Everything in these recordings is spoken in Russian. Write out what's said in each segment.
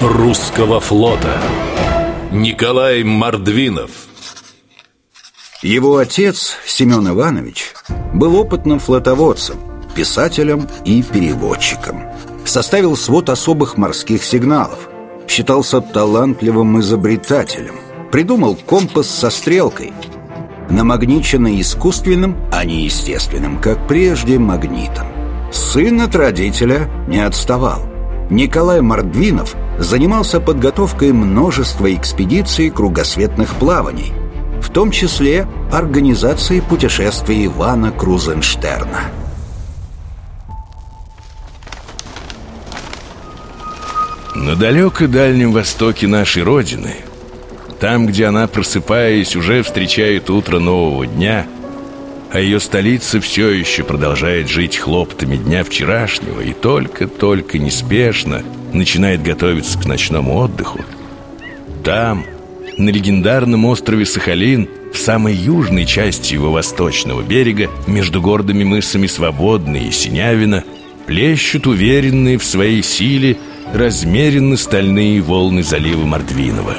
русского флота. Николай Мордвинов. Его отец, Семен Иванович, был опытным флотоводцем, писателем и переводчиком. Составил свод особых морских сигналов Считался талантливым изобретателем Придумал компас со стрелкой Намагниченный искусственным, а не естественным, как прежде, магнитом. Сын от родителя не отставал Николай Мордвинов занимался подготовкой множества экспедиций кругосветных плаваний, в том числе организацией путешествий Ивана Крузенштерна. На далеко Дальнем Востоке нашей Родины, там, где она, просыпаясь, уже встречает утро нового дня – а ее столица все еще продолжает жить хлоптами дня вчерашнего и только-только неспешно начинает готовиться к ночному отдыху. Там, на легендарном острове Сахалин, в самой южной части его восточного берега, между гордыми мысами Свободной и Синявина, плещут уверенные в своей силе размеренно стальные волны залива Мордвинова.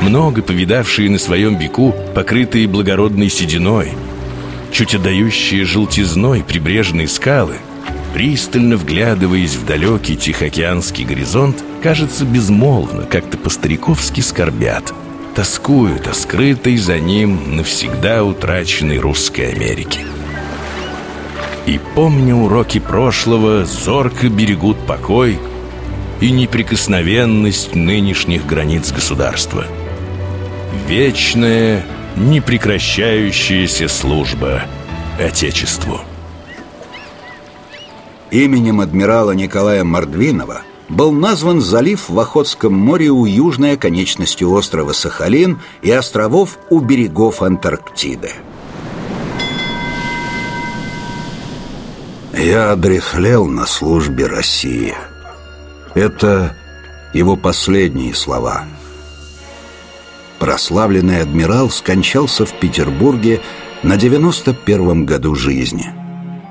Много повидавшие на своем веку, покрытые благородной сединой – чуть отдающие желтизной прибрежные скалы, пристально вглядываясь в далекий Тихоокеанский горизонт, кажется безмолвно, как-то по-стариковски скорбят, тоскуют о скрытой за ним навсегда утраченной русской Америке. И, помня уроки прошлого, зорко берегут покой и неприкосновенность нынешних границ государства. Вечное непрекращающаяся служба Отечеству. Именем адмирала Николая Мордвинова был назван залив в Охотском море у южной оконечности острова Сахалин и островов у берегов Антарктиды. Я одрехлел на службе России. Это его последние слова – прославленный адмирал скончался в Петербурге на 91-м году жизни.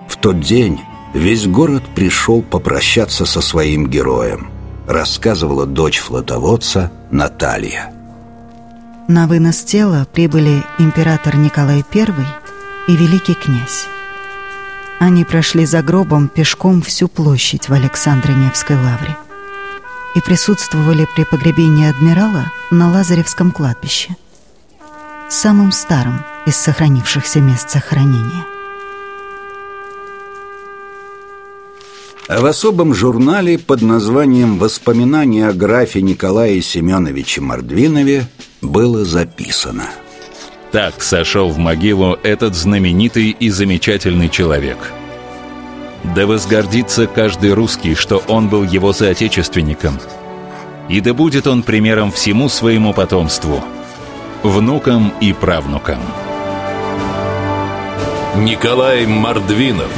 В тот день весь город пришел попрощаться со своим героем, рассказывала дочь флотоводца Наталья. На вынос тела прибыли император Николай I и великий князь. Они прошли за гробом пешком всю площадь в Александро-Невской лавре и присутствовали при погребении адмирала на Лазаревском кладбище, самым старым из сохранившихся мест захоронения. А в особом журнале под названием «Воспоминания о графе Николае Семеновиче Мордвинове» было записано. Так сошел в могилу этот знаменитый и замечательный человек – да возгордится каждый русский, что он был его соотечественником. И да будет он примером всему своему потомству, внукам и правнукам. Николай Мордвинов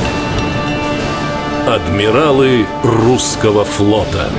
Адмиралы русского флота